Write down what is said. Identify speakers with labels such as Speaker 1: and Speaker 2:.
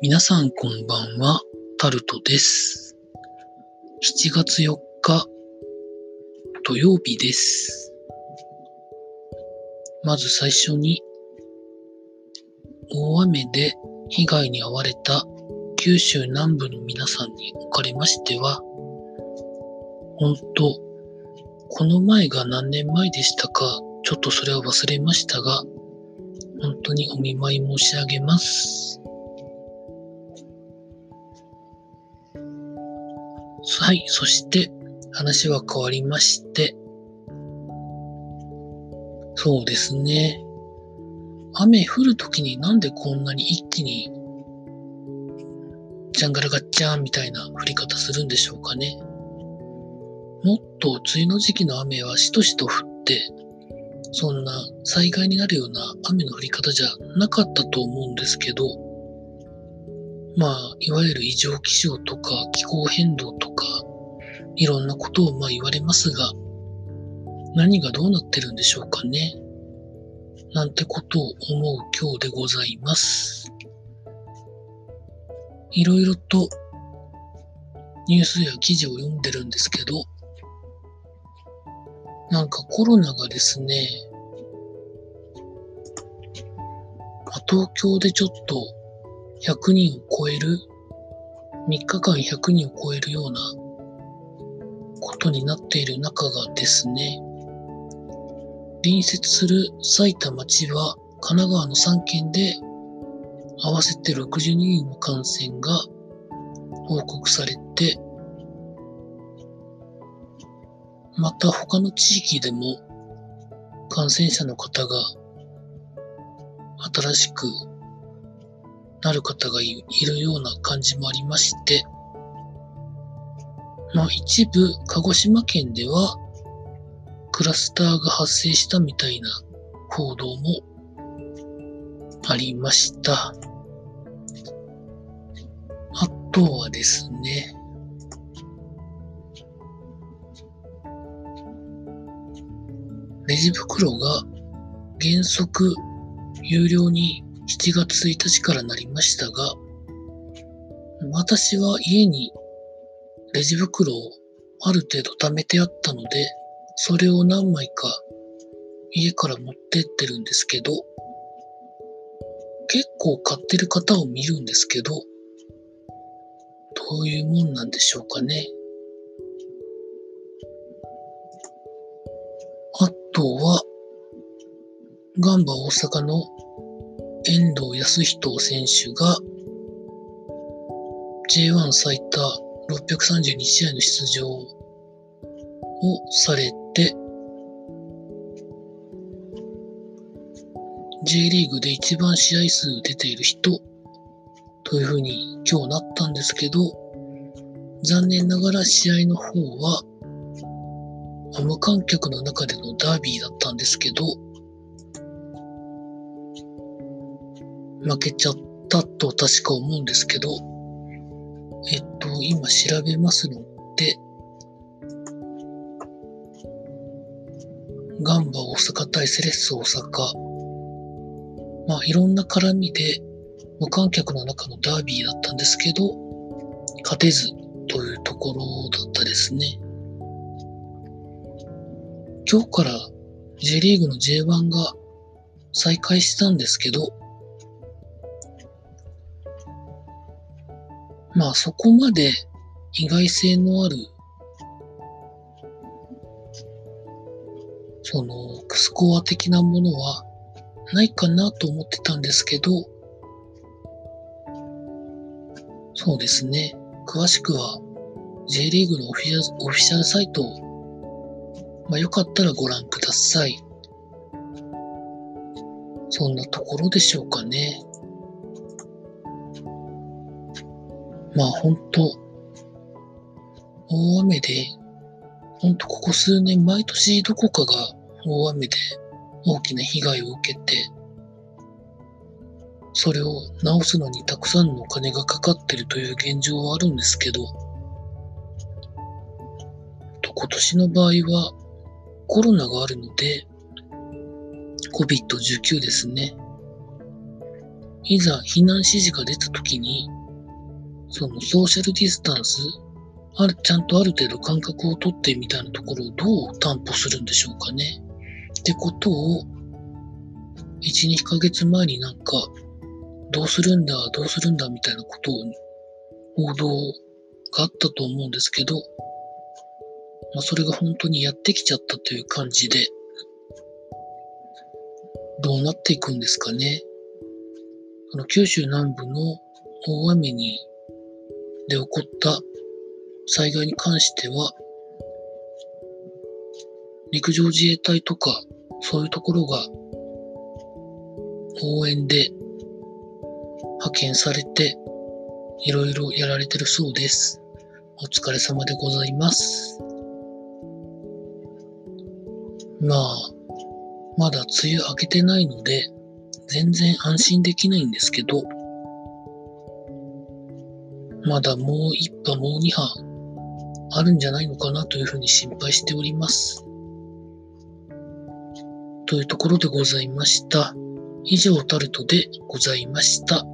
Speaker 1: 皆さんこんばんは、タルトです。7月4日、土曜日です。まず最初に、大雨で被害に遭われた九州南部の皆さんにおかれましては、本当、この前が何年前でしたか、ちょっとそれは忘れましたが、本当にお見舞い申し上げます。はい、そして話は変わりまして、そうですね。雨降るときになんでこんなに一気に、ジャンガラガッチャーンみたいな降り方するんでしょうかね。もっと梅雨の時期の雨はしとしと降って、そんな災害になるような雨の降り方じゃなかったと思うんですけど、まあ、いわゆる異常気象とか気候変動とか、いろんなことをまあ言われますが、何がどうなってるんでしょうかね。なんてことを思う今日でございます。いろいろとニュースや記事を読んでるんですけど、なんかコロナがですね、まあ東京でちょっと100人を超える、3日間100人を超えるようなことになっている中がですね、隣接する埼玉、千葉、神奈川の3県で合わせて62人の感染が報告されて、また他の地域でも感染者の方が新しくなる方がいるような感じもありまして、まあ一部鹿児島県ではクラスターが発生したみたいな報道もありました。あとはですね、レジ袋が原則有料に7月1日からなりましたが、私は家にレジ袋をある程度貯めてあったので、それを何枚か家から持ってってるんですけど、結構買ってる方を見るんですけど、どういうもんなんでしょうかね。あとは、ガンバ大阪の遠藤康人選手が J1 最多632試合の出場をされて J リーグで一番試合数出ている人というふうに今日なったんですけど残念ながら試合の方は無観客の中でのダービーだったんですけど負けちゃったと確か思うんですけど、えっと、今調べますので、ガンバ大阪対セレッソ大阪、まあいろんな絡みで無観客の中のダービーだったんですけど、勝てずというところだったですね。今日から J リーグの J1 が再開したんですけど、まあそこまで意外性のある、そのクスコア的なものはないかなと思ってたんですけど、そうですね。詳しくは J リーグのオフィシャルオフィシャルサイトを、まあよかったらご覧ください。そんなところでしょうかね。まあ本当、大雨で、本当ここ数年毎年どこかが大雨で大きな被害を受けて、それを直すのにたくさんのお金がかかってるという現状はあるんですけど、と今年の場合はコロナがあるので、COVID-19 ですね。いざ避難指示が出た時に、そのソーシャルディスタンス、ある、ちゃんとある程度間隔をとってみたいなところをどう担保するんでしょうかね。ってことを、1、2ヶ月前になんか、どうするんだ、どうするんだみたいなことを、報道があったと思うんですけど、まあ、それが本当にやってきちゃったという感じで、どうなっていくんですかね。あの九州南部の大雨にで起こった災害に関しては、陸上自衛隊とかそういうところが応援で派遣されていろいろやられてるそうです。お疲れ様でございます。まあ、まだ梅雨明けてないので、全然安心できないんですけど、まだもう一波もう二波あるんじゃないのかなというふうに心配しております。というところでございました。以上タルトでございました。